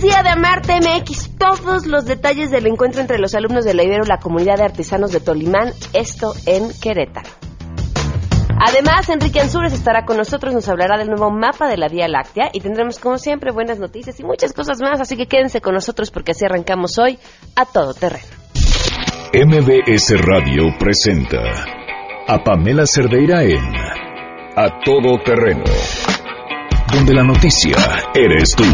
día de Amarte MX. Todos los detalles del encuentro entre los alumnos de la Ibero la comunidad de artesanos de Tolimán, esto en Querétaro. Además, Enrique Ansures estará con nosotros, nos hablará del nuevo mapa de la Vía Láctea y tendremos, como siempre, buenas noticias y muchas cosas más. Así que quédense con nosotros porque así arrancamos hoy a todo terreno. MBS Radio presenta a Pamela Cerdeira en A Todo Terreno, donde la noticia eres tú.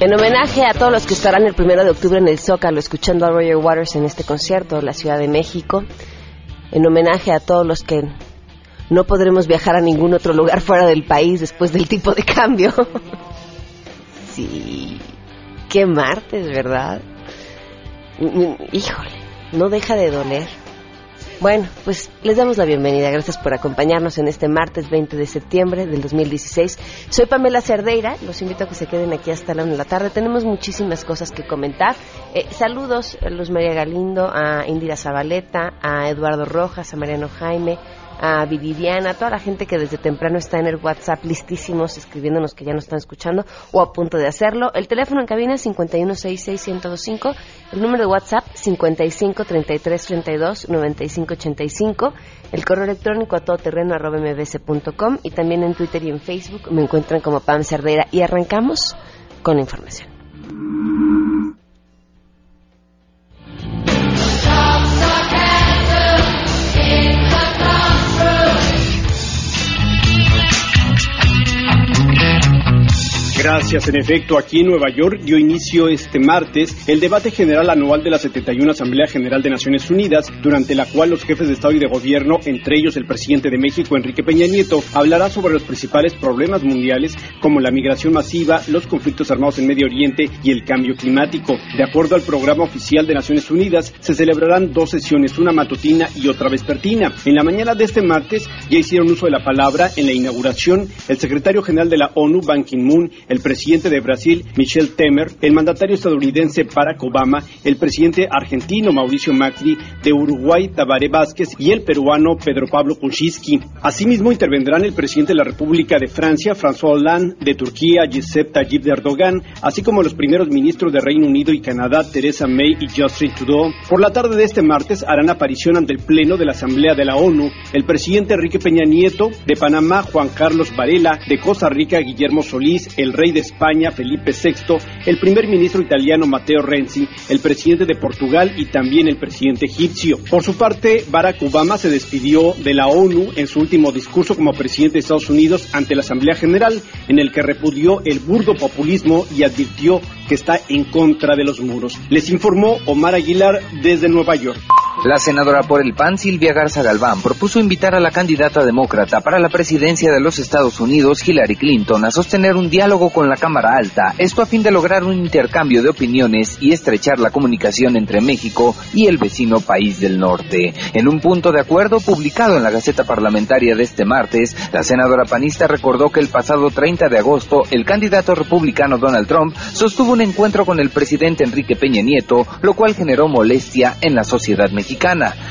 En homenaje a todos los que estarán el primero de octubre en el Zócalo escuchando a Roger Waters en este concierto, la Ciudad de México. En homenaje a todos los que no podremos viajar a ningún otro lugar fuera del país después del tipo de cambio. sí, qué martes, ¿verdad? Híjole, no deja de doler. Bueno, pues les damos la bienvenida. Gracias por acompañarnos en este martes 20 de septiembre del 2016. Soy Pamela Cerdeira. Los invito a que se queden aquí hasta la una de la tarde. Tenemos muchísimas cosas que comentar. Eh, saludos a Luz María Galindo, a Indira Zabaleta, a Eduardo Rojas, a Mariano Jaime, a Viviana, a toda la gente que desde temprano está en el WhatsApp listísimos escribiéndonos que ya nos están escuchando o a punto de hacerlo. El teléfono en cabina es 5166125, el número de WhatsApp 5533329585, el correo electrónico a todoterreno.mbs.com y también en Twitter y en Facebook me encuentran como Pam Cerdera y arrancamos con la información. Gracias. En efecto, aquí en Nueva York dio inicio este martes el debate general anual de la 71 Asamblea General de Naciones Unidas, durante la cual los jefes de Estado y de Gobierno, entre ellos el presidente de México, Enrique Peña Nieto, hablará sobre los principales problemas mundiales como la migración masiva, los conflictos armados en Medio Oriente y el cambio climático. De acuerdo al programa oficial de Naciones Unidas, se celebrarán dos sesiones, una matutina y otra vespertina. En la mañana de este martes ya hicieron uso de la palabra en la inauguración el secretario general de la ONU, Ban Ki-moon, el presidente de Brasil, Michel Temer, el mandatario estadounidense Barack Obama, el presidente argentino Mauricio Macri, de Uruguay Tabaré Vázquez y el peruano Pedro Pablo Kuczynski. Asimismo intervendrán el presidente de la República de Francia, François Hollande, de Turquía, Recep Tayyip Erdogan, así como los primeros ministros de Reino Unido y Canadá, Theresa May y Justin Trudeau. Por la tarde de este martes harán aparición ante el Pleno de la Asamblea de la ONU el presidente Enrique Peña Nieto, de Panamá Juan Carlos Varela, de Costa Rica Guillermo Solís, el rey de España Felipe VI, el primer ministro italiano Matteo Renzi, el presidente de Portugal y también el presidente egipcio. Por su parte, Barack Obama se despidió de la ONU en su último discurso como presidente de Estados Unidos ante la Asamblea General, en el que repudió el burdo populismo y advirtió que está en contra de los muros. Les informó Omar Aguilar desde Nueva York. La senadora por el PAN, Silvia Garza Galván, propuso invitar a la candidata demócrata para la presidencia de los Estados Unidos, Hillary Clinton, a sostener un diálogo con la Cámara Alta, esto a fin de lograr un intercambio de opiniones y estrechar la comunicación entre México y el vecino país del norte. En un punto de acuerdo publicado en la Gaceta Parlamentaria de este martes, la senadora panista recordó que el pasado 30 de agosto el candidato republicano Donald Trump sostuvo un encuentro con el presidente Enrique Peña Nieto, lo cual generó molestia en la sociedad mexicana.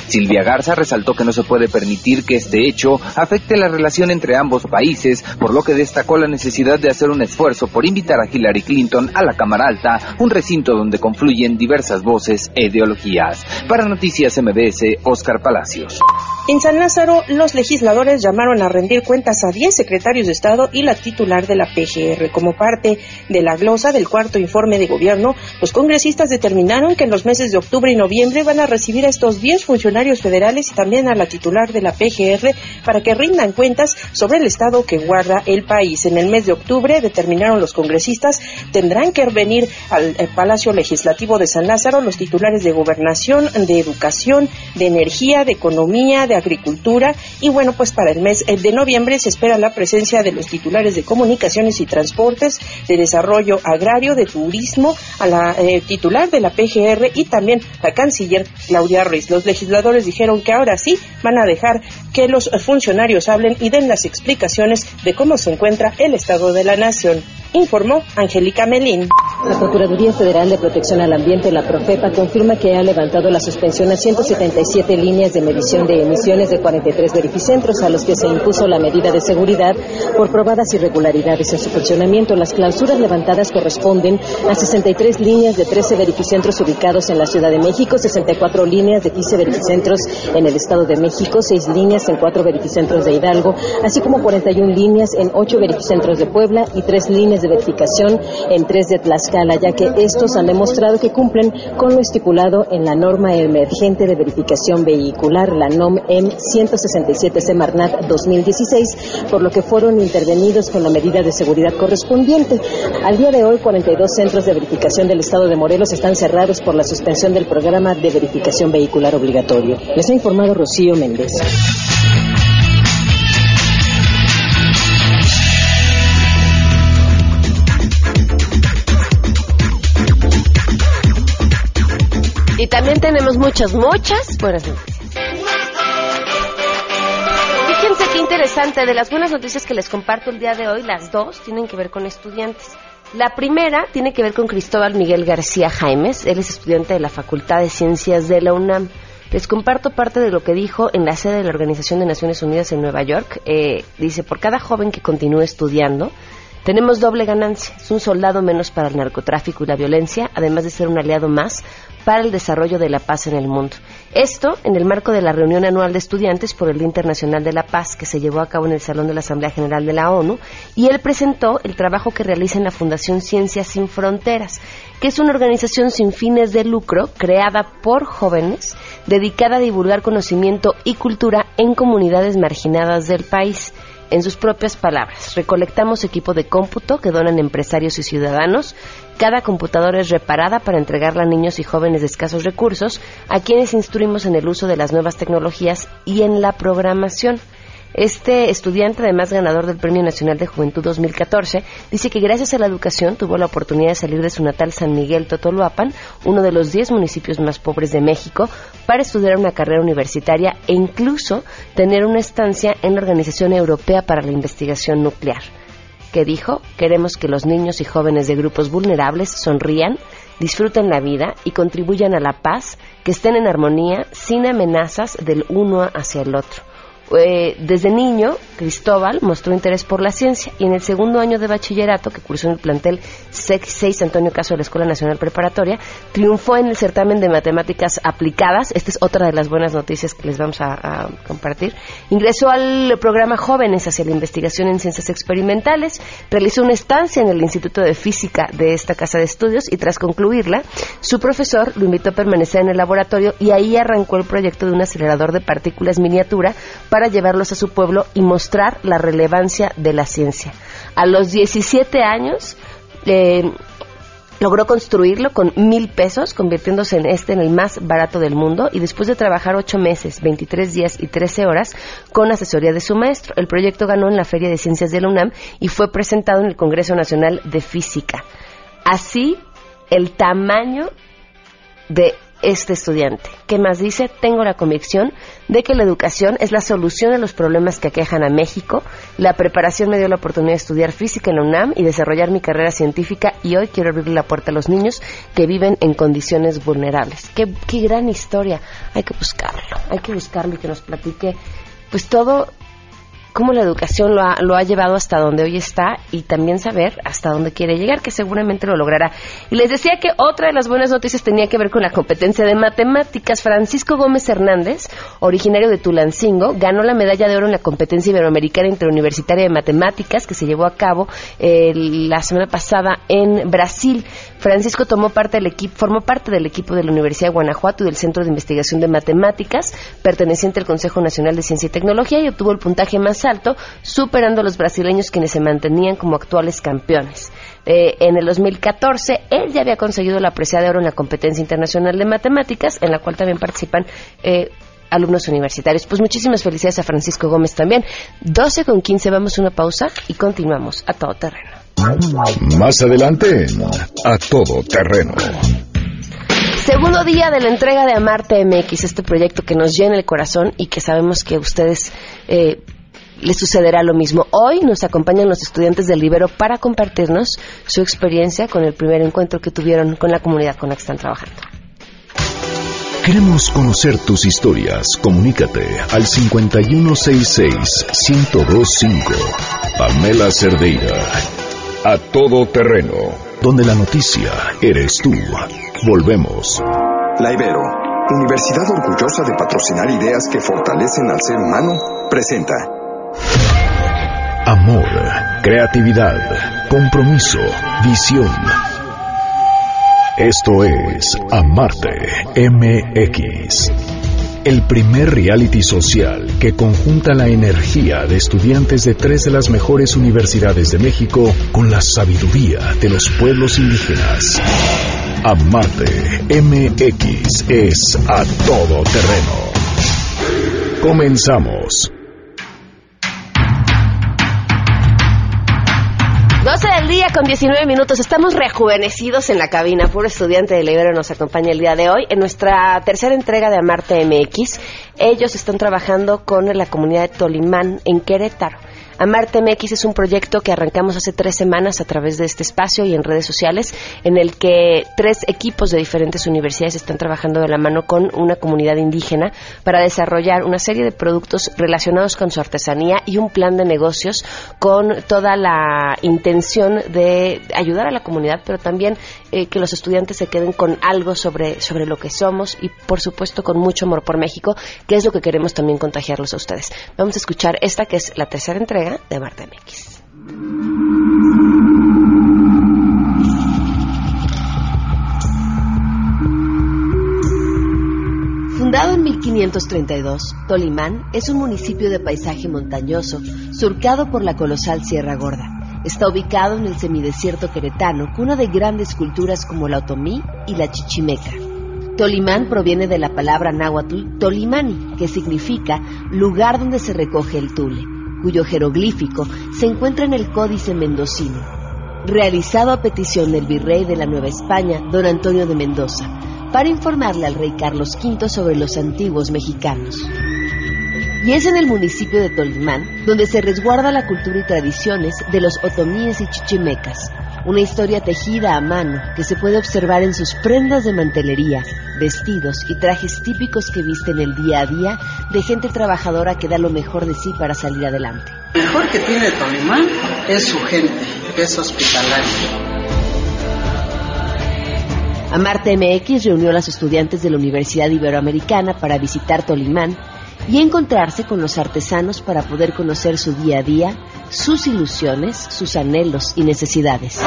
Silvia Garza resaltó que no se puede permitir que este hecho afecte la relación entre ambos países, por lo que destacó la necesidad de hacer un esfuerzo por invitar a Hillary Clinton a la Cámara Alta, un recinto donde confluyen diversas voces e ideologías. Para Noticias MBS, Oscar Palacios. En San Lázaro, los legisladores llamaron a rendir cuentas a 10 secretarios de Estado y la titular de la PGR. Como parte de la glosa del cuarto informe de gobierno, los congresistas determinaron que en los meses de octubre y noviembre van a recibir a estos 10 funcionarios federales y también a la titular de la PGR para que rindan cuentas sobre el estado que guarda el país. En el mes de octubre, determinaron los congresistas, tendrán que venir al eh, Palacio Legislativo de San Lázaro los titulares de gobernación, de educación, de energía, de economía, de de Agricultura y bueno, pues para el mes de noviembre se espera la presencia de los titulares de Comunicaciones y Transportes, de Desarrollo Agrario, de Turismo, a la eh, titular de la PGR y también la canciller Claudia Ruiz. Los legisladores dijeron que ahora sí van a dejar que los funcionarios hablen y den las explicaciones de cómo se encuentra el Estado de la Nación informó Angélica Melín. La Procuraduría Federal de Protección al Ambiente, la Profepa, confirma que ha levantado la suspensión a 177 líneas de medición de emisiones de 43 verificentros a los que se impuso la medida de seguridad por probadas irregularidades en su funcionamiento. Las clausuras levantadas corresponden a 63 líneas de 13 verificentros ubicados en la Ciudad de México, 64 líneas de 15 verificentros en el Estado de México, 6 líneas en 4 verificentros de Hidalgo, así como 41 líneas en 8 verificentros de Puebla y 3 líneas de verificación en tres de Tlaxcala, ya que estos han demostrado que cumplen con lo estipulado en la norma emergente de verificación vehicular, la NOM M 167 Semarnat 2016, por lo que fueron intervenidos con la medida de seguridad correspondiente. Al día de hoy, 42 centros de verificación del Estado de Morelos están cerrados por la suspensión del programa de verificación vehicular obligatorio. Les ha informado Rocío Méndez. Y también tenemos muchas, muchas buenas noticias. Fíjense qué interesante, de las buenas noticias que les comparto el día de hoy, las dos tienen que ver con estudiantes. La primera tiene que ver con Cristóbal Miguel García Jaimes, él es estudiante de la Facultad de Ciencias de la UNAM. Les comparto parte de lo que dijo en la sede de la Organización de Naciones Unidas en Nueva York. Eh, dice, por cada joven que continúe estudiando, tenemos doble ganancia. Es un soldado menos para el narcotráfico y la violencia, además de ser un aliado más para el desarrollo de la paz en el mundo. Esto en el marco de la reunión anual de estudiantes por el Día Internacional de la Paz que se llevó a cabo en el Salón de la Asamblea General de la ONU y él presentó el trabajo que realiza en la Fundación Ciencias Sin Fronteras, que es una organización sin fines de lucro creada por jóvenes dedicada a divulgar conocimiento y cultura en comunidades marginadas del país. En sus propias palabras, recolectamos equipo de cómputo que donan empresarios y ciudadanos. Cada computadora es reparada para entregarla a niños y jóvenes de escasos recursos, a quienes instruimos en el uso de las nuevas tecnologías y en la programación. Este estudiante, además ganador del Premio Nacional de Juventud 2014, dice que gracias a la educación tuvo la oportunidad de salir de su natal San Miguel Totoluapan, uno de los 10 municipios más pobres de México, para estudiar una carrera universitaria e incluso tener una estancia en la Organización Europea para la Investigación Nuclear que dijo, queremos que los niños y jóvenes de grupos vulnerables sonrían, disfruten la vida y contribuyan a la paz, que estén en armonía sin amenazas del uno hacia el otro. Eh, desde niño, Cristóbal mostró interés por la ciencia y en el segundo año de bachillerato, que cursó en el plantel 6 Antonio Caso de la Escuela Nacional Preparatoria, triunfó en el certamen de matemáticas aplicadas. Esta es otra de las buenas noticias que les vamos a, a compartir. Ingresó al programa Jóvenes hacia la investigación en ciencias experimentales, realizó una estancia en el Instituto de Física de esta casa de estudios y tras concluirla, su profesor lo invitó a permanecer en el laboratorio y ahí arrancó el proyecto de un acelerador de partículas miniatura para llevarlos a su pueblo y mostrar la relevancia de la ciencia. A los 17 años eh, logró construirlo con mil pesos, convirtiéndose en este en el más barato del mundo y después de trabajar ocho meses, 23 días y 13 horas con asesoría de su maestro. El proyecto ganó en la Feria de Ciencias de la UNAM y fue presentado en el Congreso Nacional de Física. Así, el tamaño de este estudiante. ¿Qué más dice? Tengo la convicción de que la educación es la solución a los problemas que aquejan a México. La preparación me dio la oportunidad de estudiar física en la UNAM y desarrollar mi carrera científica y hoy quiero abrirle la puerta a los niños que viven en condiciones vulnerables. Qué, qué gran historia. Hay que buscarlo, hay que buscarlo y que nos platique pues todo cómo la educación lo ha, lo ha llevado hasta donde hoy está y también saber hasta dónde quiere llegar, que seguramente lo logrará. Y les decía que otra de las buenas noticias tenía que ver con la competencia de matemáticas. Francisco Gómez Hernández, originario de Tulancingo, ganó la medalla de oro en la competencia iberoamericana interuniversitaria de matemáticas que se llevó a cabo eh, la semana pasada en Brasil. Francisco tomó parte del equipo, formó parte del equipo de la Universidad de Guanajuato y del Centro de Investigación de Matemáticas, perteneciente al Consejo Nacional de Ciencia y Tecnología, y obtuvo el puntaje más alto, superando a los brasileños quienes se mantenían como actuales campeones. Eh, en el 2014, él ya había conseguido la presea de oro en la competencia internacional de matemáticas, en la cual también participan eh, alumnos universitarios. Pues muchísimas felicidades a Francisco Gómez también. 12 con 15, vamos a una pausa y continuamos a todo terreno. Más adelante, a todo terreno. Segundo día de la entrega de Amarte MX, este proyecto que nos llena el corazón y que sabemos que a ustedes eh, les sucederá lo mismo. Hoy nos acompañan los estudiantes del Libero para compartirnos su experiencia con el primer encuentro que tuvieron con la comunidad con la que están trabajando. Queremos conocer tus historias. Comunícate al 5166-1025. Pamela Cerdeira. A todo terreno. Donde la noticia eres tú. Volvemos. La Ibero, Universidad orgullosa de patrocinar ideas que fortalecen al ser humano, presenta. Amor, creatividad, compromiso, visión. Esto es Amarte MX. El primer reality social que conjunta la energía de estudiantes de tres de las mejores universidades de México con la sabiduría de los pueblos indígenas. Amarte MX es a todo terreno. Comenzamos. 12 del día con 19 minutos. Estamos rejuvenecidos en la cabina. Puro estudiante de Libero nos acompaña el día de hoy. En nuestra tercera entrega de Amarte MX, ellos están trabajando con la comunidad de Tolimán en Querétaro. Amarte MX es un proyecto que arrancamos hace tres semanas a través de este espacio y en redes sociales, en el que tres equipos de diferentes universidades están trabajando de la mano con una comunidad indígena para desarrollar una serie de productos relacionados con su artesanía y un plan de negocios con toda la intención de ayudar a la comunidad, pero también eh, que los estudiantes se queden con algo sobre, sobre lo que somos y, por supuesto, con mucho amor por México, que es lo que queremos también contagiarlos a ustedes. Vamos a escuchar esta que es la tercera entrega de Marta MX. Fundado en 1532, Tolimán es un municipio de paisaje montañoso, surcado por la colosal Sierra Gorda. Está ubicado en el semidesierto queretano, cuna de grandes culturas como la otomí y la chichimeca. Tolimán proviene de la palabra náhuatl tolimani, que significa lugar donde se recoge el tule cuyo jeroglífico se encuentra en el Códice Mendocino, realizado a petición del virrey de la Nueva España, don Antonio de Mendoza, para informarle al rey Carlos V sobre los antiguos mexicanos. Y es en el municipio de Tolimán donde se resguarda la cultura y tradiciones de los otomíes y chichimecas, una historia tejida a mano que se puede observar en sus prendas de mantelería, vestidos y trajes típicos que visten el día a día de gente trabajadora que da lo mejor de sí para salir adelante. Lo mejor que tiene Tolimán es su gente, es hospitalaria. Amarte MX reunió a los estudiantes de la Universidad Iberoamericana para visitar Tolimán y encontrarse con los artesanos para poder conocer su día a día, sus ilusiones, sus anhelos y necesidades.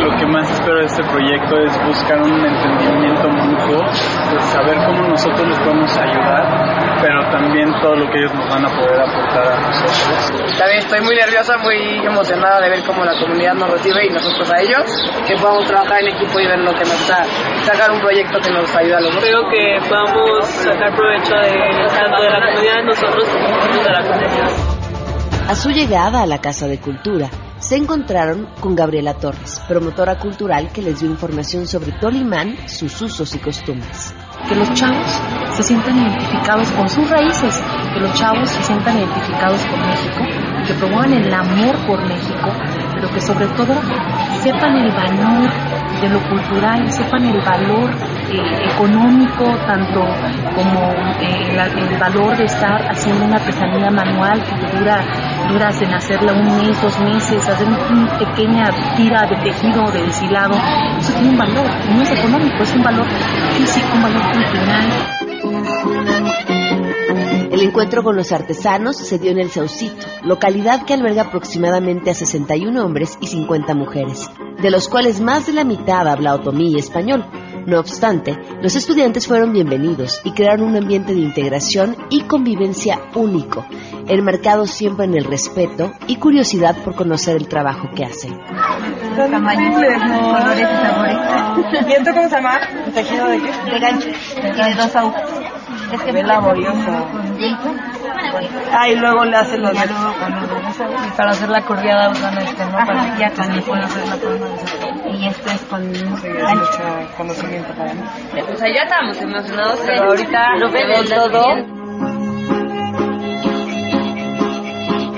Lo que más espero de este proyecto es buscar un entendimiento mutuo, pues saber cómo nosotros les podemos ayudar, pero también todo lo que ellos nos van a poder aportar a nosotros. También estoy muy nerviosa, muy emocionada de ver cómo la comunidad nos recibe y nosotros a ellos, que podamos trabajar en equipo y ver lo que nos da, sacar un proyecto que nos ayuda a los dos. Creo que podamos sacar provecho de, tanto de la comunidad, nosotros como de la comunidad. A su llegada a la Casa de Cultura, se encontraron con Gabriela Torres, promotora cultural que les dio información sobre Tolimán, sus usos y costumbres. Que los chavos se sientan identificados con sus raíces, que los chavos se sientan identificados con México, que promuevan el amor por México, pero que sobre todo sepan el valor de lo cultural, sepan el valor eh, económico, tanto como eh, el valor de estar haciendo una artesanía manual que dura, dura de hacerla un mes, dos meses, hacer una pequeña tira de tejido, de deshilado, eso tiene un valor, no es económico, es un valor físico, un valor cultural. El encuentro con los artesanos se dio en el Saucito, localidad que alberga aproximadamente a 61 hombres y 50 mujeres, de los cuales más de la mitad habla otomí español. No obstante, los estudiantes fueron bienvenidos y crearon un ambiente de integración y convivencia único, enmarcado siempre en el respeto y curiosidad por conocer el trabajo que hacen. Colores y sabores. ¿Y esto cómo se llama? ¿Tejido de qué? De gancho y de dos agujas. Es que es laborioso. Ah, y luego le hacen los... Y para hacer la curviada usan este, ¿no? Para que ya también pueden hacer la de Y esto es con mucho conocimiento para mí. O sea, ya estábamos emocionados, pero ahorita lo vemos todo.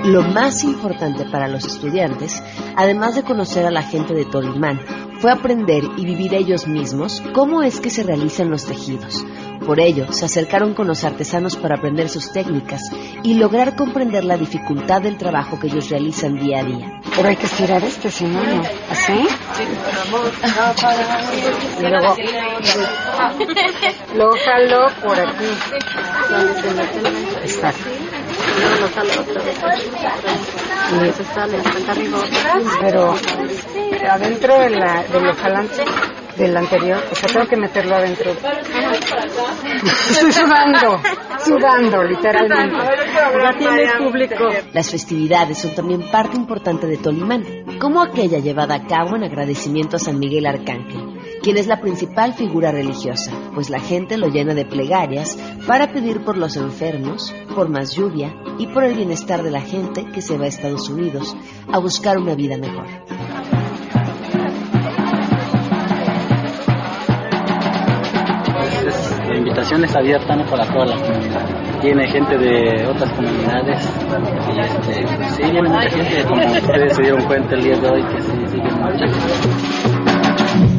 Lo más importante para los estudiantes, además de conocer a la gente de Tolimán, fue aprender y vivir ellos mismos cómo es que se realizan los tejidos. Por ello, se acercaron con los artesanos para aprender sus técnicas y lograr comprender la dificultad del trabajo que ellos realizan día a día. Pero hay que estirar esto, si no, no. ¿Así? Y luego, luego jalo por aquí. Exacto. Y luego lo jalo otra vez. Y se sale, está arriba. Pero adentro de la, del jalante del anterior, o sea, tengo que meterlo adentro. Estoy sudando, sudando, literalmente. Ya tienes público. Las festividades son también parte importante de Tolimán, como aquella llevada a cabo en agradecimiento a San Miguel Arcángel, quien es la principal figura religiosa, pues la gente lo llena de plegarias para pedir por los enfermos, por más lluvia y por el bienestar de la gente que se va a Estados Unidos a buscar una vida mejor. Invitación es abierta ¿no? para toda la comunidad. Gente de otras comunidades y este, sí, viene mucha gente, como ustedes se dieron cuenta el día de hoy, que sí, sí viene mucha.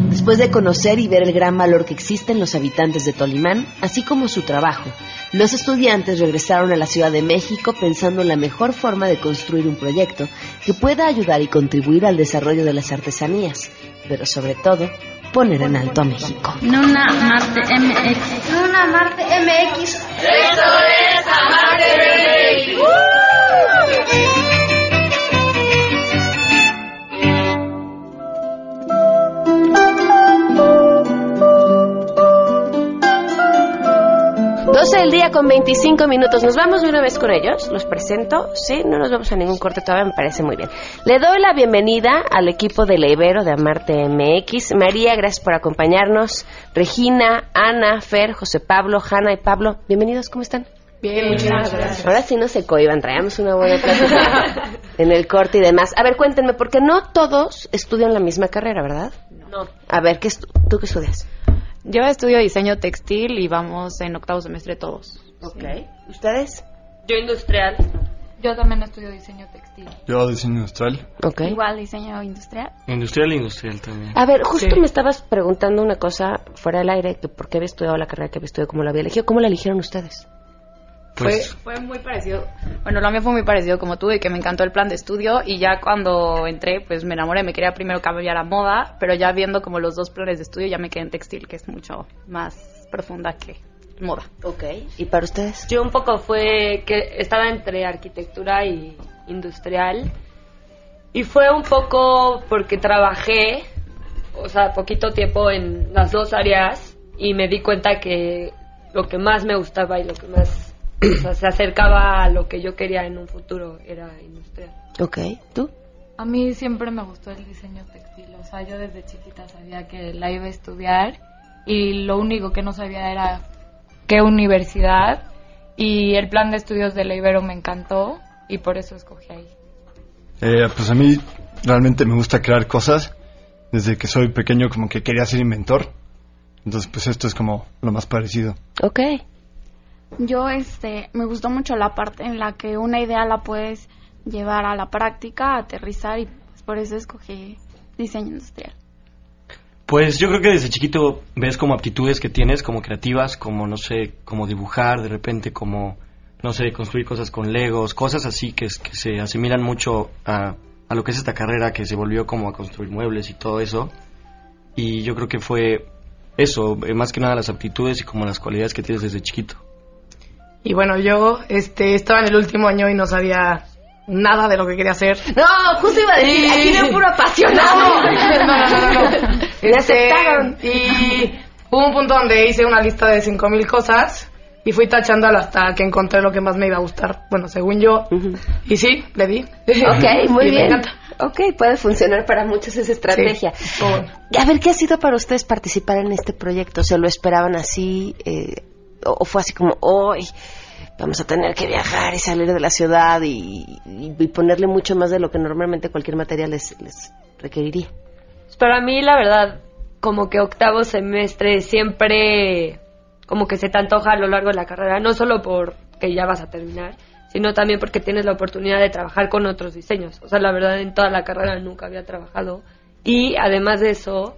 Después de conocer y ver el gran valor que existe en los habitantes de Tolimán, así como su trabajo, los estudiantes regresaron a la Ciudad de México pensando en la mejor forma de construir un proyecto que pueda ayudar y contribuir al desarrollo de las artesanías, pero sobre todo poner en alto a México. Nuna Marte MX. Nuna Marte MX. Esto es Amarte MX. 12 del día con 25 minutos. Nos vamos de una vez con ellos. Los presento. Sí, no nos vamos a ningún corte todavía, me parece muy bien. Le doy la bienvenida al equipo de Ibero de Amarte MX. María, gracias por acompañarnos. Regina, Ana, Fer, José Pablo, Hanna y Pablo. Bienvenidos, ¿cómo están? Bien, muchas gracias. Ahora sí no se coiban, traíamos una buena plática en el corte y demás. A ver, cuéntenme, porque no todos estudian la misma carrera, ¿verdad? No. A ver, ¿qué estu- ¿tú qué estudias? Yo estudio diseño textil y vamos en octavo semestre todos. Ok. ¿Ustedes? Yo industrial. Yo también estudio diseño textil. Yo diseño industrial. Ok. Igual diseño industrial. Industrial e industrial también. A ver, justo Sí. me estabas preguntando una cosa fuera del aire, que por qué había estudiado la carrera que había estudiado, cómo la había elegido. ¿Cómo la eligieron ustedes? Pues, Fue, fue muy parecido. Bueno, lo mío fue muy parecido como tú, de que me encantó el plan de estudio y ya cuando entré, pues me enamoré. Me quería primero cambiar a moda, pero ya viendo como los dos planes de estudio, ya me quedé en textil, que es mucho más profunda que moda. Ok. ¿Y para ustedes? Yo un poco fue que estaba entre arquitectura y industrial. Y fue un poco porque trabajé, o sea, poquito tiempo en las dos áreas y me di cuenta que lo que más me gustaba y lo que más o sea, se acercaba a lo que yo quería en un futuro era industrial. Ok. ¿Tú? A mí siempre me gustó el diseño textil, o sea, yo desde chiquita sabía que la iba a estudiar y lo único que no sabía era qué universidad y el plan de estudios de la Ibero me encantó y por eso escogí ahí. eh, pues a mí realmente me gusta crear cosas. Desde que soy pequeño como que quería ser inventor. Entonces pues esto es como lo más parecido. Ok. Yo, este, me gustó mucho la parte en la que una idea la puedes llevar a la práctica, aterrizar y pues, por eso escogí diseño industrial. Pues yo creo que desde chiquito ves como aptitudes que tienes, como creativas, como no sé, como dibujar, de repente como, no sé, construir cosas con legos, cosas así que, que se asimilan mucho a, a lo que es esta carrera que se volvió como a construir muebles y todo eso. Y yo creo que fue eso, eh, más que nada las aptitudes y como las cualidades que tienes desde chiquito. Y bueno, yo este, estaba en el último año y no sabía nada de lo que quería hacer. No, justo iba a decir, Y- aquí veo puro apasionado. No, no, no, no, no. Me Este, aceptaron. Y hubo un punto donde hice una lista de 5.000 cosas y fui tachándola hasta que encontré lo que más me iba a gustar. Bueno, según yo. Y sí, le di. Ok, muy Y me bien. encanta. Ok, puede funcionar para muchos esa estrategia. Sí, A ver, ¿qué ha sido para ustedes participar en este proyecto? ¿Se lo esperaban así? Eh, o fue así como, hoy vamos a tener que viajar y salir de la ciudad y, ponerle mucho más de lo que normalmente cualquier materia les, les requeriría? Pues Para mí, la verdad, como que octavo semestre siempre como que se te antoja a lo largo de la carrera, no solo porque ya vas a terminar, sino también porque tienes la oportunidad de trabajar con otros diseños. O sea, la verdad, en toda la carrera nunca había trabajado. Y además de eso,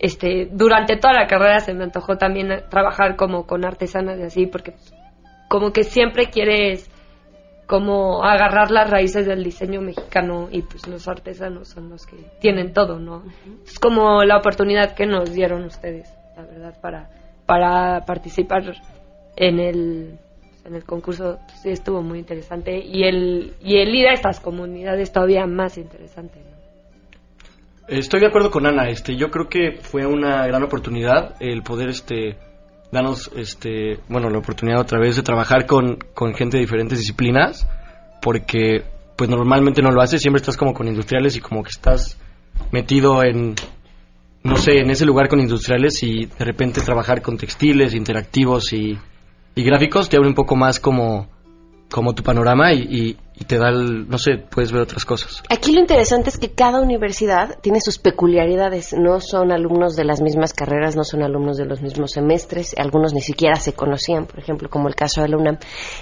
este, durante toda la carrera se me antojó también trabajar como con artesanas y así, porque como que siempre quieres como agarrar las raíces del diseño mexicano y pues los artesanos son los que tienen todo, ¿no? Es como la oportunidad que nos dieron ustedes, la verdad, para, para participar en el, en el concurso, pues, sí estuvo muy interesante y el, y el ir a estas comunidades todavía más interesante. ¿no? Estoy de acuerdo con Ana, este, yo creo que fue una gran oportunidad el poder este darnos este, bueno, la oportunidad otra vez de trabajar con, con gente de diferentes disciplinas, porque pues normalmente no lo haces, siempre estás como con industriales y como que estás metido en no sé, en ese lugar con industriales y de repente trabajar con textiles, interactivos y, y gráficos te abre un poco más como, como tu panorama y, y- te da el, no sé, puedes ver otras cosas. Aquí lo interesante es que cada universidad tiene sus peculiaridades. No son alumnos de las mismas carreras, no son alumnos de los mismos semestres. Algunos ni siquiera se conocían, por ejemplo, como el caso de la UNAM.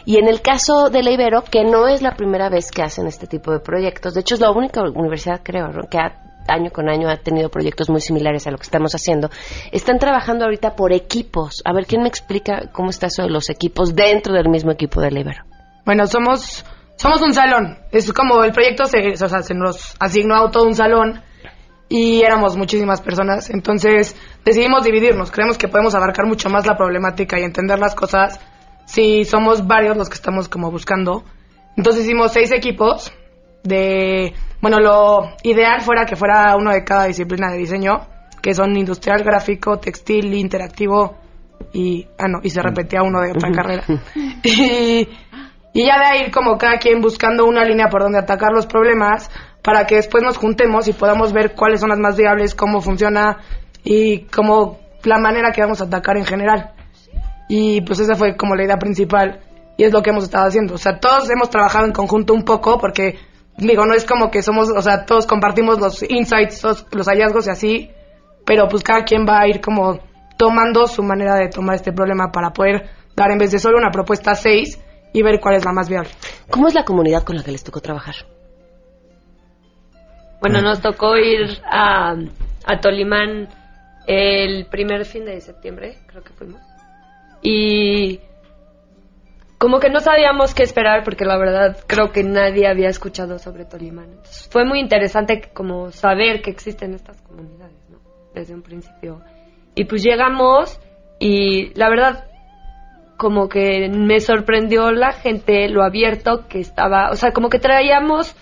Y en el caso de la Ibero, que no es la primera vez que hacen este tipo de proyectos, de hecho es la única universidad, creo, que ha- año con año ha tenido proyectos muy similares a lo que estamos haciendo. Están trabajando ahorita por equipos. A ver, ¿quién me explica cómo está eso de los equipos dentro del mismo equipo de la Ibero? Bueno, somos somos un salón. Es como el proyecto se, o sea, se nos asignó a todo un salón y éramos muchísimas personas. Entonces decidimos dividirnos. Creemos que podemos abarcar mucho más la problemática y entender las cosas si somos varios los que estamos como buscando. Entonces hicimos seis equipos de, bueno, lo ideal fuera que fuera uno de cada disciplina de diseño, que son industrial, gráfico, textil, interactivo y, ah no, y se repetía uno de otra carrera. Y, y ya de ahí como cada quien buscando una línea por donde atacar los problemas para que después nos juntemos y podamos ver cuáles son las más viables, cómo funciona y cómo la manera que vamos a atacar en general. Y pues esa fue como la idea principal y es lo que hemos estado haciendo. O sea, todos hemos trabajado en conjunto un poco porque, digo, no es como que somos, o sea, todos compartimos los insights, los, los hallazgos y así, pero pues cada quien va a ir como tomando su manera de tomar este problema para poder dar en vez de solo una propuesta seis y ver cuál es la más viable. ¿Cómo es la comunidad con la que les tocó trabajar? Bueno, nos tocó ir a, a Tolimán el primer fin de septiembre, creo que fuimos. Y como que no sabíamos qué esperar porque la verdad creo que nadie había escuchado sobre Tolimán. Entonces, fue muy interesante como saber que existen estas comunidades, ¿no? Desde un principio. Y pues llegamos y la verdad como que me sorprendió la gente, lo abierto que estaba, o sea, como que traíamos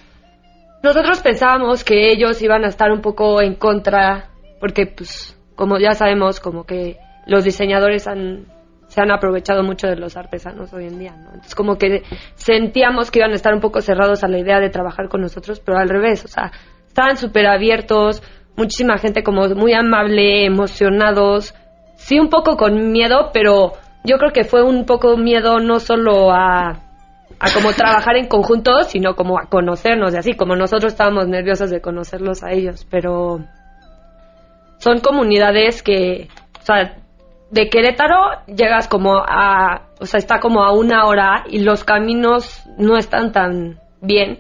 nosotros pensábamos que ellos iban a estar un poco en contra, porque pues como ya sabemos, como que los diseñadores han, se han aprovechado mucho de los artesanos hoy en día, ¿no? Entonces como que sentíamos que iban a estar un poco cerrados a la idea de trabajar con nosotros, pero al revés, o sea, estaban súper abiertos, muchísima gente como muy amable, emocionados, sí un poco con miedo, pero yo creo que fue un poco miedo no solo a a como trabajar en conjunto, sino como a conocernos y así, como nosotros estábamos nerviosos de conocerlos a ellos, pero son comunidades que, o sea, de Querétaro llegas como a, o sea, está como a una hora y los caminos no están tan bien,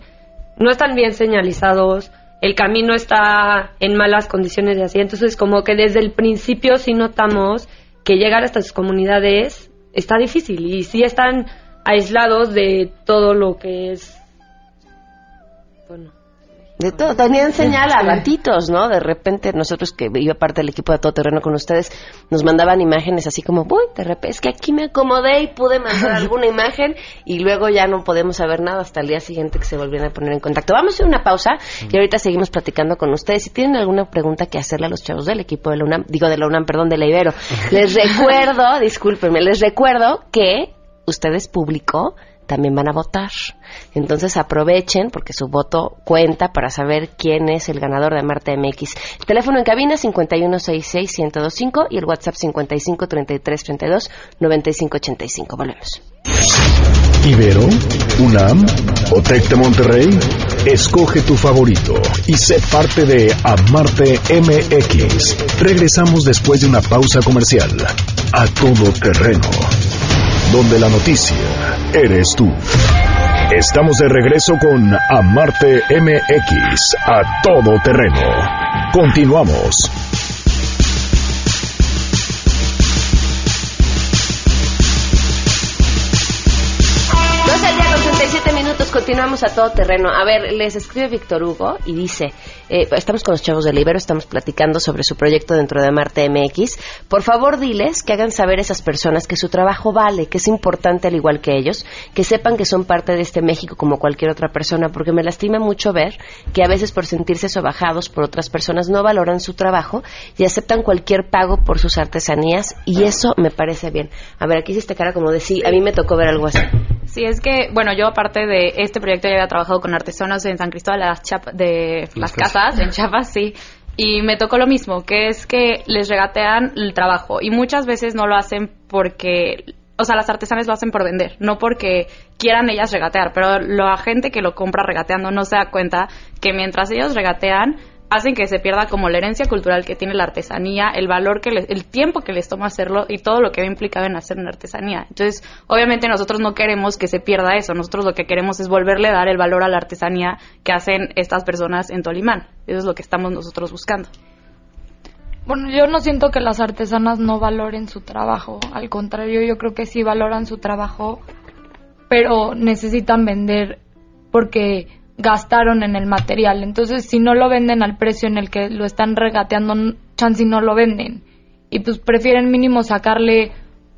no están bien señalizados, el camino está en malas condiciones y así, entonces como que desde el principio sí notamos que llegar a estas comunidades está difícil y sí están aislados de todo lo que es De todo, tenían señal a ratitos, ¿no? De repente nosotros que iba parte del equipo de todo terreno con ustedes, nos mandaban imágenes así como, uy, de repente es que aquí me acomodé y pude mandar alguna imagen y luego ya no podemos saber nada hasta el día siguiente que se volvieran a poner en contacto. Vamos a hacer una pausa y ahorita seguimos platicando con ustedes. Si tienen alguna pregunta que hacerle a los chavos del equipo de la UNAM, digo de la UNAM, perdón, de la Ibero, les recuerdo, discúlpenme, les recuerdo que ustedes público también van a votar. Entonces aprovechen porque su voto cuenta para saber quién es el ganador de Marte MX. El teléfono en cabina 5166-1025 y el WhatsApp 553332-9585. Volvemos. Ibero, UNAM o de Monterrey. Escoge tu favorito y sé parte de Amarte MX. Regresamos después de una pausa comercial. A todo terreno. Donde la noticia eres tú. Estamos de regreso con Amarte MX. A todo terreno. Continuamos. Continuamos a todo terreno. A ver, les escribe Víctor Hugo y dice, eh, estamos con los chavos del Ibero, estamos platicando sobre su proyecto dentro de Marte MX. Por favor, diles que hagan saber a esas personas que su trabajo vale, que es importante al igual que ellos, que sepan que son parte de este México como cualquier otra persona, porque me lastima mucho ver que a veces por sentirse sobajados por otras personas no valoran su trabajo y aceptan cualquier pago por sus artesanías y eso me parece bien. A ver, aquí hiciste cara como de sí, a mí me tocó ver algo así. Sí, es que, bueno, yo aparte de este proyecto ya había trabajado con artesanos en San Cristóbal de las, Chap- de las Casas, en Chiapas, sí. Y me tocó lo mismo, que es que les regatean el trabajo. Y muchas veces no lo hacen porque, o sea, las artesanas lo hacen por vender, no porque quieran ellas regatear. Pero la gente que lo compra regateando no se da cuenta que mientras ellos regatean, hacen que se pierda como la herencia cultural que tiene la artesanía, el valor que les, el tiempo que les toma hacerlo y todo lo que va implicado en hacer una artesanía. Entonces, obviamente nosotros no queremos que se pierda eso, nosotros lo que queremos es volverle a dar el valor a la artesanía que hacen estas personas en Tolimán. Eso es lo que estamos nosotros buscando. Bueno, yo no siento que las artesanas no valoren su trabajo. Al contrario, yo creo que sí valoran su trabajo, pero necesitan vender porque gastaron en el material. Entonces, si no lo venden al precio en el que lo están regateando, chance no lo venden. Y pues prefieren mínimo sacarle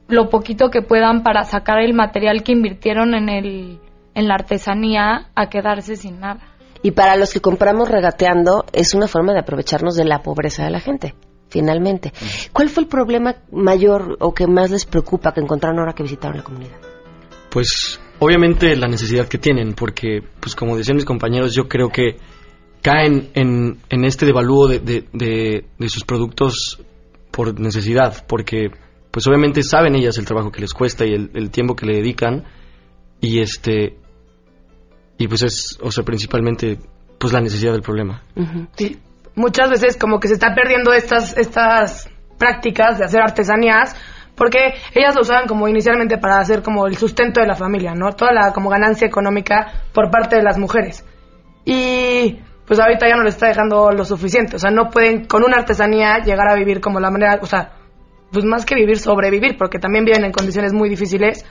lo poquito que puedan para sacar el material que invirtieron en el en la artesanía a quedarse sin nada. Y para los que compramos regateando, es una forma de aprovecharnos de la pobreza de la gente, finalmente. ¿Cuál fue el problema mayor o que más les preocupa que encontraron ahora que visitaron la comunidad? Pues obviamente la necesidad que tienen, porque pues como decían mis compañeros, yo creo que caen en, en este devalúo de, de, de- sus productos por necesidad, porque pues obviamente saben ellas el trabajo que les cuesta y el, el tiempo que le dedican y este y pues es, o sea, principalmente pues la necesidad del problema. Sí. Muchas veces como que se está perdiendo estas, estas prácticas de hacer artesanías porque ellas lo usaban como inicialmente para hacer como el sustento de la familia, ¿no? Toda la como ganancia económica por parte de las mujeres. Y pues ahorita ya no les está dejando lo suficiente, o sea, no pueden con una artesanía llegar a vivir como la manera, o sea, pues más que vivir, sobrevivir, porque también viven en condiciones muy difíciles.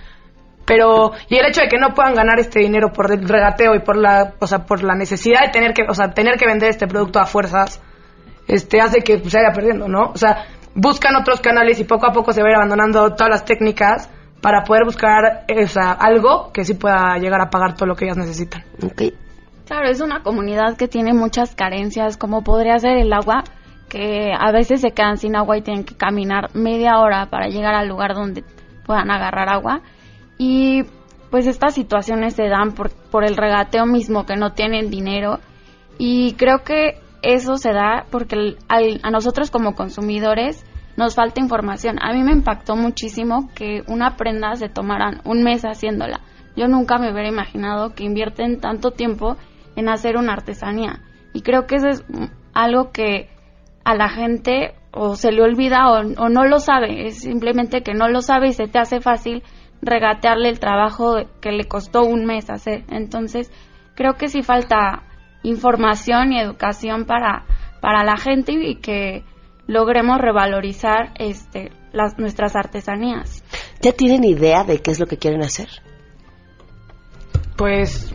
Pero, y el hecho de que no puedan ganar este dinero por el regateo y por la, o sea, por la necesidad de tener que, o sea, tener que vender este producto a fuerzas, este, hace que pues, se vaya perdiendo, ¿no? O sea, buscan otros canales y poco a poco se va a ir abandonando todas las técnicas para poder buscar, eh, o sea, algo que sí pueda llegar a pagar todo lo que ellas necesitan. Claro, es una comunidad que tiene muchas carencias, como podría ser el agua, que a veces se quedan sin agua y tienen que caminar media hora para llegar al lugar donde puedan agarrar agua. Y pues estas situaciones se dan por, por el regateo mismo, que no tienen dinero. Y creo que eso se da porque el- al- a nosotros como consumidores nos falta información. A mí me impactó muchísimo que una prenda se tomaran un mes haciéndola. Yo nunca me hubiera imaginado que invierten tanto tiempo en hacer una artesanía. Y creo que eso es algo que a la gente o se le olvida o, o no lo sabe. Es simplemente que no lo sabe y se te hace fácil regatearle el trabajo que le costó un mes hacer. Entonces, creo que sí falta información y educación para, para la gente y que logremos revalorizar este, las, nuestras artesanías. ¿Ya tienen idea de qué es lo que quieren hacer? Pues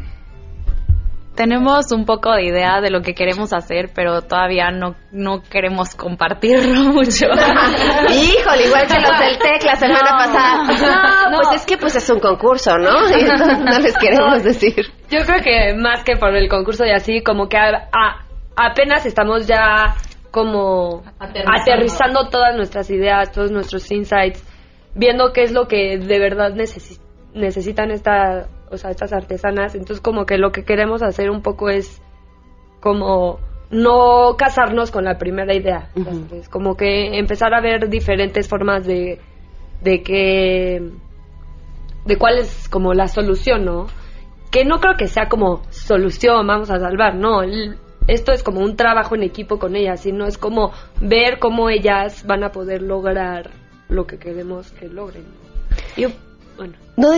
Tenemos un poco de idea de lo que queremos hacer, pero todavía no, no queremos compartirlo mucho. Híjole, igual que los del TEC la semana No. pasada. No, pues es que pues es un concurso, ¿no? Y no les queremos decir. Yo creo que más que por el concurso y así, como que a- a- apenas estamos ya como Aterrizando. aterrizando todas nuestras ideas, todos nuestros insights, viendo qué es lo que de verdad necesi- necesitan esta, o sea, estas artesanas, entonces como que lo que queremos hacer un poco es como no casarnos con la primera idea, es como que empezar a ver diferentes formas de, de que, de cuál es como la solución, ¿no? Que no creo que sea como solución, vamos a salvar, no, esto es como un trabajo en equipo con ellas, sino es como ver cómo ellas van a poder lograr lo que queremos que logren. Y bueno. No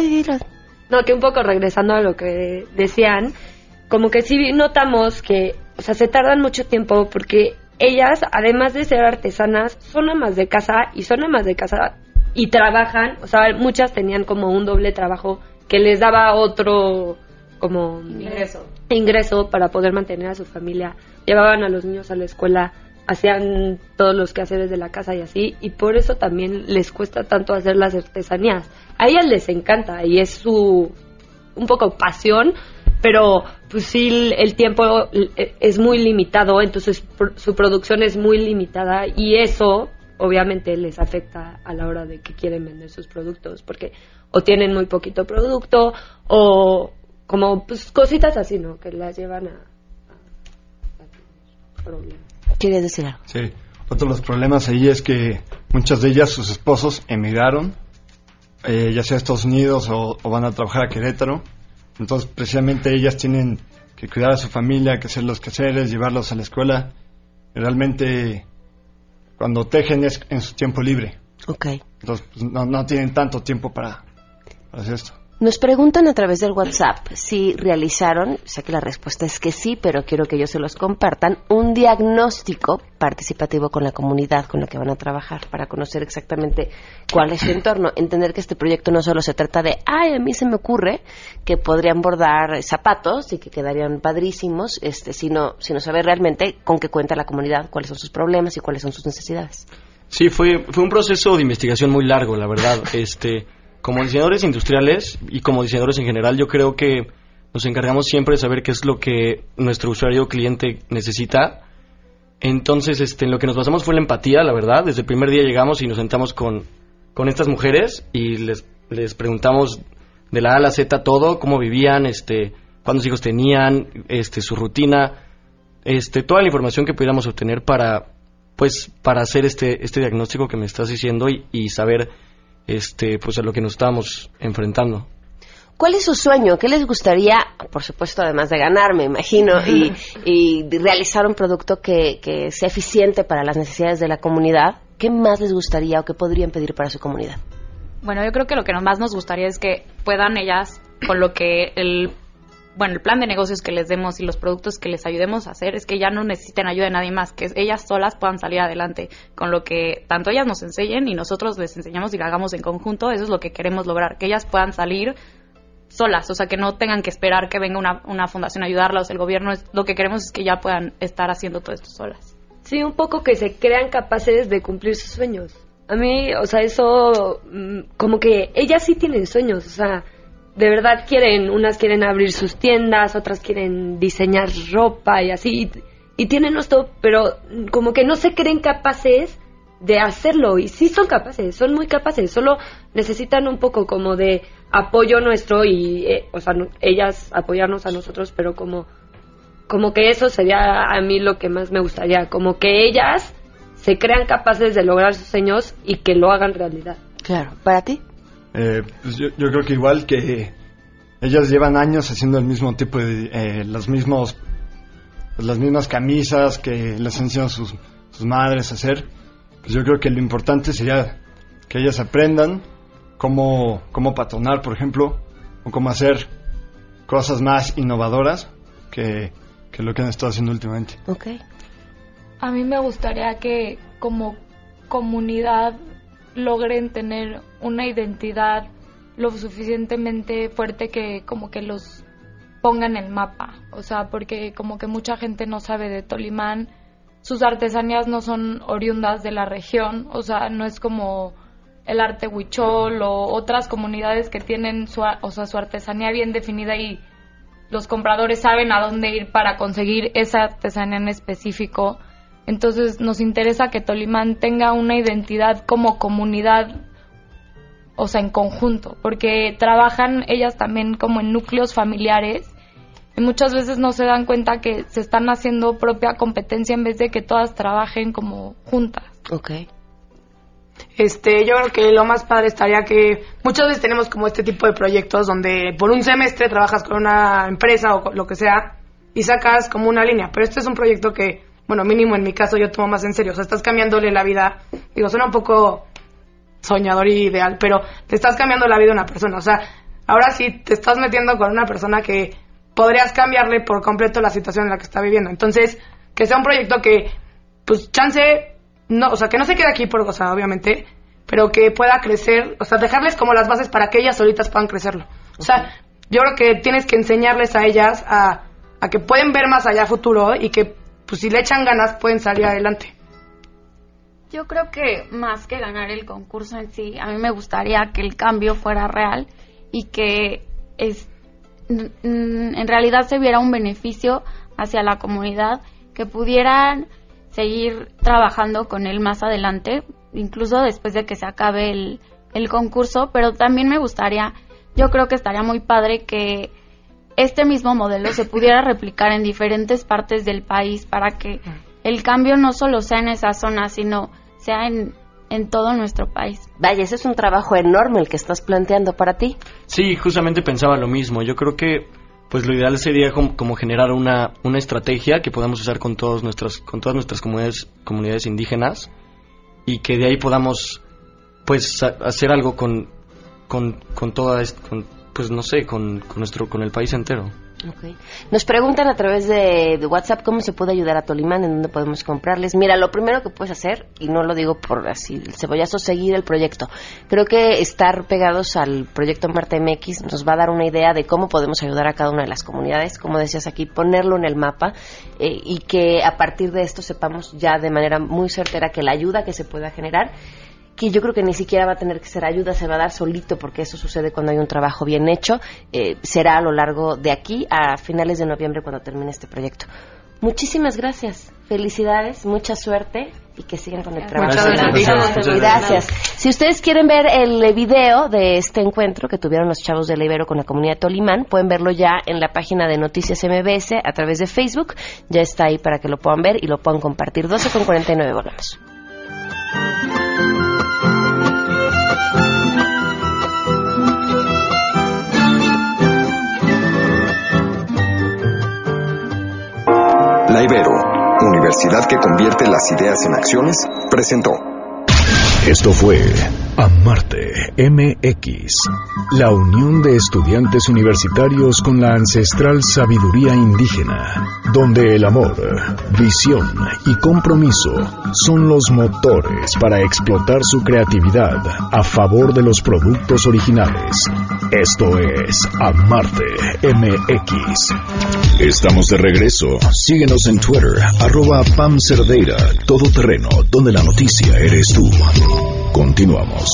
No, que un poco regresando a lo que decían, como que sí notamos que, o sea, se tardan mucho tiempo porque ellas, además de ser artesanas, son amas de casa y son amas de casa y trabajan, o sea, muchas tenían como un doble trabajo que les daba otro como ingreso. ingreso para poder mantener a su familia. Llevaban a los niños a la escuela, hacían todos los quehaceres de la casa y así, y por eso también les cuesta tanto hacer las artesanías. A ellas les encanta y es su un poco pasión, pero pues sí el tiempo es muy limitado, entonces su producción es muy limitada y eso obviamente les afecta a la hora de que quieren vender sus productos, porque o tienen muy poquito producto o como pues cositas así, ¿no? Que las llevan a, problemas. ¿Quieres decir algo? Sí, otro de los problemas ahí es que muchas de ellas, sus esposos, emigraron, eh, ya sea a Estados Unidos o, van a trabajar a Querétaro. Entonces, precisamente ellas tienen que cuidar a su familia, que hacer los quehaceres, llevarlos a la escuela. realmente, cuando tejen es en su tiempo libre. Ok. Entonces, pues, no, no tienen tanto tiempo para, para hacer esto. Nos preguntan a través del WhatsApp si realizaron, sé que la respuesta es que sí, pero quiero que ellos se los compartan, un diagnóstico participativo con la comunidad con la que van a trabajar para conocer exactamente cuál es su entorno. Entender que este proyecto no solo se trata de, ay, a mí se me ocurre que podrían bordar zapatos y que quedarían padrísimos, este, sino, sino saber realmente con qué cuenta la comunidad, cuáles son sus problemas y cuáles son sus necesidades. Sí, fue, fue un proceso de investigación muy largo, la verdad. Este como diseñadores industriales y como diseñadores en general, yo creo que nos encargamos siempre de saber qué es lo que nuestro usuario cliente necesita. Entonces, este, en lo que nos basamos fue la empatía, la verdad. Desde el primer día llegamos y nos sentamos con, con estas mujeres y les, les preguntamos de la A a la Z todo, cómo vivían, este, cuántos hijos tenían, este, su rutina, este, toda la información que pudiéramos obtener para, pues, para hacer este, este diagnóstico que me estás diciendo y, y saber este, pues a lo que nos estamos enfrentando. ¿Cuál es su sueño? ¿Qué les gustaría, por supuesto, además de ganar, me imagino, y, realizar un producto que, sea eficiente para las necesidades de la comunidad? ¿Qué más les gustaría o qué podrían pedir para su comunidad? Bueno, yo creo que lo que más nos gustaría es que puedan ellas, con lo que el bueno, el plan de negocios que les demos y los productos que les ayudemos a hacer es que ya no necesiten ayuda de nadie más, que ellas solas puedan salir adelante con lo que tanto ellas nos enseñen y nosotros les enseñamos y lo hagamos en conjunto. Eso es lo que queremos lograr, que ellas puedan salir solas, o sea, que no tengan que esperar que venga una, una fundación a ayudarlas, el gobierno. Es, lo que queremos es que ya puedan estar haciendo todo esto solas. Sí, un poco que se crean capaces de cumplir sus sueños. A mí, o sea, eso, mm, como que ellas sí tienen sueños, o sea, de verdad quieren, unas quieren abrir sus tiendas, otras quieren diseñar ropa y así, y, tienen esto, pero como que no se creen capaces de hacerlo, y sí son capaces, son muy capaces, solo necesitan un poco como de apoyo nuestro y, eh, o sea, ellas apoyarnos a nosotros, pero como, como que eso sería a mí lo que más me gustaría, como que ellas se crean capaces de lograr sus sueños y que lo hagan realidad. Claro, ¿para ti? Eh, pues yo, creo que igual que ellas llevan años haciendo el mismo tipo de eh, los mismos pues las mismas camisas que les enseñan sus, sus madres a hacer pues yo creo que lo importante sería que ellas aprendan cómo cómo patronar por ejemplo o cómo hacer cosas más innovadoras que, que lo que han estado haciendo últimamente. Okay. A mí me gustaría que como comunidad logren tener una identidad lo suficientemente fuerte que como que los pongan en el mapa, o sea, porque como que mucha gente no sabe de Tolimán, sus artesanías no son oriundas de la región, o sea, no es como el arte huichol o otras comunidades que tienen su, o sea, su artesanía bien definida y los compradores saben a dónde ir para conseguir esa artesanía en específico. Entonces nos interesa que Tolimán tenga una identidad como comunidad o sea, en conjunto, porque trabajan ellas también como en núcleos familiares y muchas veces no se dan cuenta que se están haciendo propia competencia en vez de que todas trabajen como juntas. Ok. Este, yo creo que lo más padre estaría que muchas veces tenemos como este tipo de proyectos donde por un semestre trabajas con una empresa o lo que sea y sacas como una línea, pero este es un proyecto que, bueno, mínimo en mi caso yo tomo más en serio, o sea, estás cambiándole la vida, digo, suena un poco soñador y ideal, pero te estás cambiando la vida a una persona, o sea, ahora sí te estás metiendo con una persona que podrías cambiarle por completo la situación en la que está viviendo. Entonces, que sea un proyecto que, pues, chance, no, o sea, que no se quede aquí por gozar, obviamente, pero que pueda crecer, o sea, dejarles como las bases para que ellas solitas puedan crecerlo. O sea, yo creo que tienes que enseñarles a ellas a, a que pueden ver más allá futuro y que, pues, si le echan ganas, pueden salir adelante. Yo creo que más que ganar el concurso en sí, a mí me gustaría que el cambio fuera real y que es, en realidad se viera un beneficio hacia la comunidad, que pudieran seguir trabajando con él más adelante, incluso después de que se acabe el, el concurso, pero también me gustaría, yo creo que estaría muy padre que este mismo modelo se pudiera replicar en diferentes partes del país para que el cambio no solo sea en esa zona, sino sea en, en todo nuestro país. Vaya, ese es un trabajo enorme el que estás planteando para ti. Sí, justamente pensaba lo mismo. Yo creo que pues lo ideal sería como, como generar una, una estrategia que podamos usar con todas nuestras con todas nuestras comunidades comunidades indígenas y que de ahí podamos pues a- hacer algo con con, con toda con, pues no sé con, con nuestro con el país entero Ok. Nos preguntan a través de, WhatsApp cómo se puede ayudar a Tolimán, en dónde podemos comprarles. Mira, lo primero que puedes hacer, y no lo digo por así el cebollazo, seguir el proyecto. Creo que estar pegados al proyecto Marta MX nos va a dar una idea de cómo podemos ayudar a cada una de las comunidades, como decías aquí, ponerlo en el mapa eh, y que a partir de esto sepamos ya de manera muy certera que la ayuda que se pueda generar que yo creo que ni siquiera va a tener que ser ayuda, se va a dar solito, porque eso sucede cuando hay un trabajo bien hecho. Eh, será a lo largo de aquí a finales de noviembre cuando termine este proyecto. Muchísimas gracias, felicidades, mucha suerte y que sigan con el trabajo. Muchas gracias. Muchas gracias. Si ustedes quieren ver el video de este encuentro que tuvieron los chavos de Ibero con la comunidad de Tolimán, pueden verlo ya en la página de Noticias MBS a través de Facebook. Ya está ahí para que lo puedan ver y lo puedan compartir. 12 con 49 volvemos. Ibero, universidad que convierte las ideas en acciones, presentó. Esto fue Amarte MX, la unión de estudiantes universitarios con la ancestral sabiduría indígena, donde el amor, visión y compromiso son los motores para explotar su creatividad a favor de los productos originales. Esto es Amarte MX. Estamos de regreso. Síguenos en Twitter, arroba Pam Cerdeira, todo terreno, donde la noticia eres tú. Continuamos.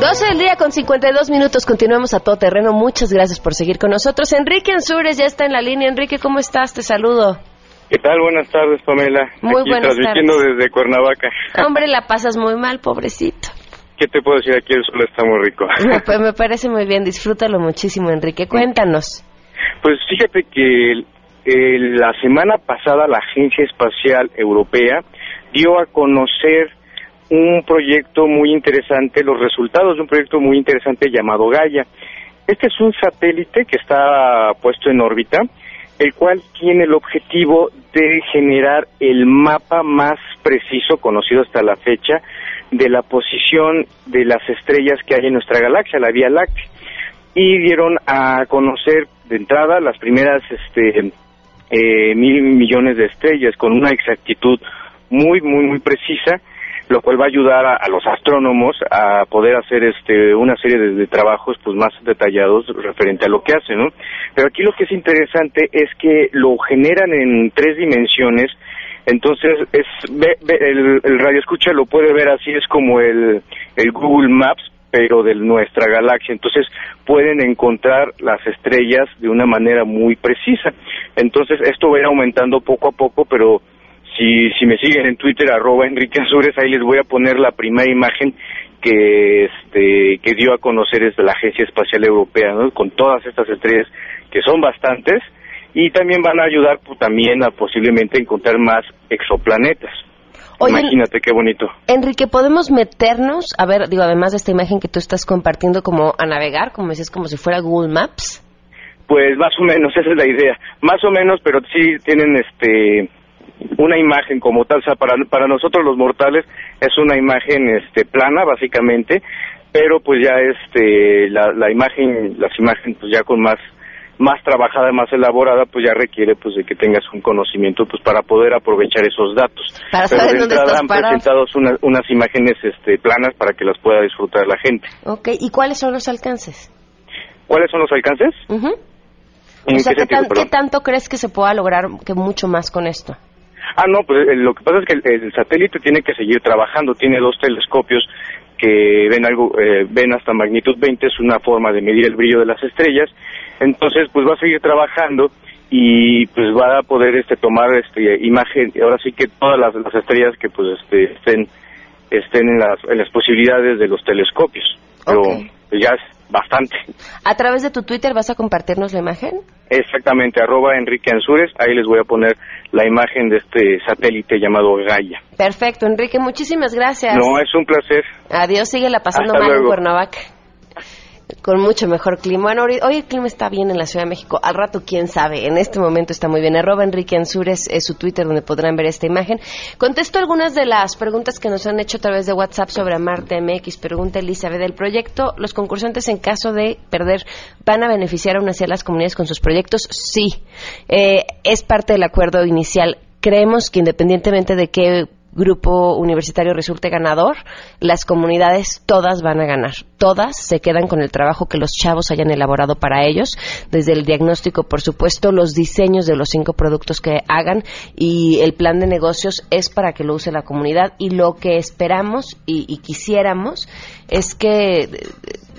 12 del día con 52 minutos. Continuamos a todo terreno. Muchas gracias por seguir con nosotros. Enrique Ansures ya está en la línea. Enrique, ¿cómo estás? Te saludo. ¿Qué tal? Buenas tardes, Pamela. Muy Aquí buenas transmitiendo desde Cuernavaca. Hombre, la pasas muy mal, pobrecito. ¿Qué te puedo decir? Aquí el sol está muy rico. Pues me parece muy bien. Disfrútalo muchísimo, Enrique. Cuéntanos. Pues fíjate que el- el- la semana pasada la Agencia Espacial Europea dio a conocer un proyecto muy interesante, los resultados de un proyecto muy interesante llamado Gaia. Este es un satélite que está puesto en órbita, el cual tiene el objetivo de generar el mapa más preciso conocido hasta la fecha de la posición de las estrellas que hay en nuestra galaxia, la Vía Láctea. Y dieron a conocer de entrada las primeras este, eh, mil millones de estrellas con una exactitud muy, muy, muy precisa, lo cual va a ayudar a, los astrónomos a poder hacer este, una serie de, trabajos pues más detallados referente a lo que hacen. Pero aquí lo que es interesante es que lo generan en tres dimensiones, entonces es ve- ve- el, el radio escucha lo puede ver así, es como el, el Google Maps, pero de nuestra galaxia. Entonces pueden encontrar las estrellas de una manera muy precisa. Entonces esto va a ir aumentando poco a poco, pero si, si me siguen en Twitter, arroba Enrique Azures, ahí les voy a poner la primera imagen que este que dio a conocer desde la Agencia Espacial Europea, ¿no? con todas estas estrellas que son bastantes y también van a ayudar pues, también a posiblemente encontrar más exoplanetas. Imagínate qué bonito. Enrique, ¿podemos meternos, a ver, digo, además de esta imagen que tú estás compartiendo, como a navegar, como dices, como si fuera Google Maps? Pues más o menos, esa es la idea. Más o menos, pero sí tienen este una imagen como tal, o sea, para, para nosotros los mortales es una imagen este plana básicamente, pero pues ya este la, la imagen, las imágenes pues ya con más más trabajada, más elaborada, pues ya requiere pues de que tengas un conocimiento pues para poder aprovechar esos datos. Para Pero saber de dónde entrada han parado. presentado una- unas imágenes este planas para que las pueda disfrutar la gente. Ok, ¿y cuáles son los alcances? ¿Cuáles son los alcances? ¿En O sea, qué ¿qué, sentido, tan- qué tanto crees que se pueda lograr que mucho más con esto? Ah, no, pues eh, lo que pasa es que el, el satélite tiene que seguir trabajando. Tiene dos telescopios que ven algo, eh, ven hasta magnitud 20, es una forma de medir el brillo de las estrellas. Entonces, pues va a seguir trabajando y pues va a poder este tomar este imagen, ahora sí que todas las, las estrellas que pues este estén estén en las, en las posibilidades de los telescopios. Pero pues, ya bastante. ¿A través de tu Twitter vas a compartirnos la imagen? Exactamente, arroba Enrique Ansures, ahí les voy a poner la imagen de este satélite llamado Gaia. Perfecto, Enrique, muchísimas gracias. No, es un placer. Adiós, síguela pasando Hasta mal en. Cuernavaca. Con mucho mejor clima. Bueno, hoy, el clima está bien en la Ciudad de México. Al rato, quién sabe. En este momento está muy bien. Arroba Enrique Ansures es su Twitter donde podrán ver esta imagen. Contesto algunas de las preguntas que nos han hecho a través de WhatsApp sobre Marte MX. Pregunta Elizabeth del proyecto. ¿Los concursantes en caso de perder van a beneficiar a una de las comunidades con sus proyectos? Sí. Eh, es parte del acuerdo inicial. Creemos que independientemente de qué grupo universitario resulte ganador, las comunidades todas van a ganar. Todas se quedan con el trabajo que los chavos hayan elaborado para ellos, desde el diagnóstico, por supuesto, los diseños de los cinco productos que hagan y el plan de negocios es para que lo use la comunidad y lo que esperamos y, y quisiéramos es que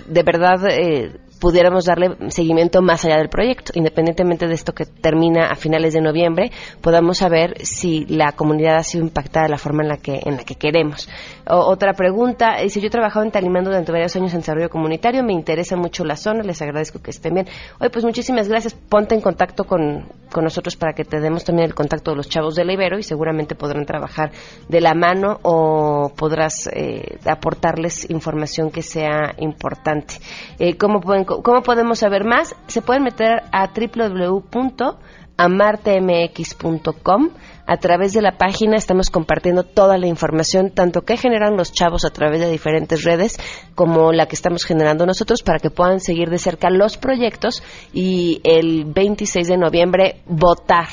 de, verdad eh, pudiéramos darle seguimiento más allá del proyecto, independientemente de esto que termina a finales de noviembre, podamos saber si la comunidad ha sido impactada de la forma en la que en la que queremos. Otra pregunta, dice, yo he trabajado en Talimán durante varios años en desarrollo comunitario, me interesa mucho la zona, les agradezco que estén bien. Oye, pues muchísimas gracias, ponte en contacto con, con nosotros para que te demos también el contacto de los chavos del Ibero y seguramente podrán trabajar de la mano o podrás eh, aportarles información que sea importante. Eh, ¿cómo, pueden, ¿Cómo podemos saber más? Se pueden meter a www.amartemx.com. A través de la página estamos compartiendo toda la información, tanto que generan los chavos a través de diferentes redes, como la que estamos generando nosotros, para que puedan seguir de cerca los proyectos y el 26 de noviembre votar.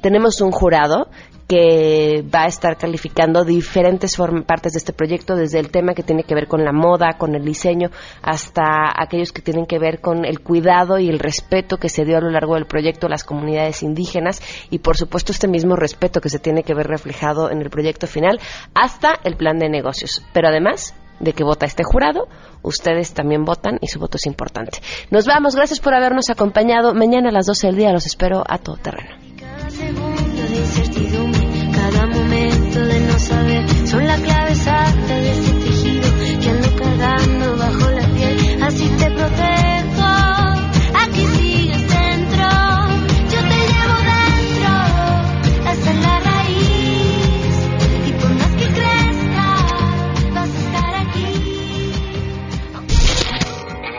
Tenemos un jurado que va a estar calificando diferentes partes de este proyecto, desde el tema que tiene que ver con la moda, con el diseño, hasta aquellos que tienen que ver con el cuidado y el respeto que se dio a lo largo del proyecto a las comunidades indígenas y, por supuesto, este mismo respeto que se tiene que ver reflejado en el proyecto final, hasta el plan de negocios. Pero además de que vota este jurado, ustedes también votan y su voto es importante. Nos vamos, gracias por habernos acompañado. Mañana a las 12 del día los espero a todo terreno.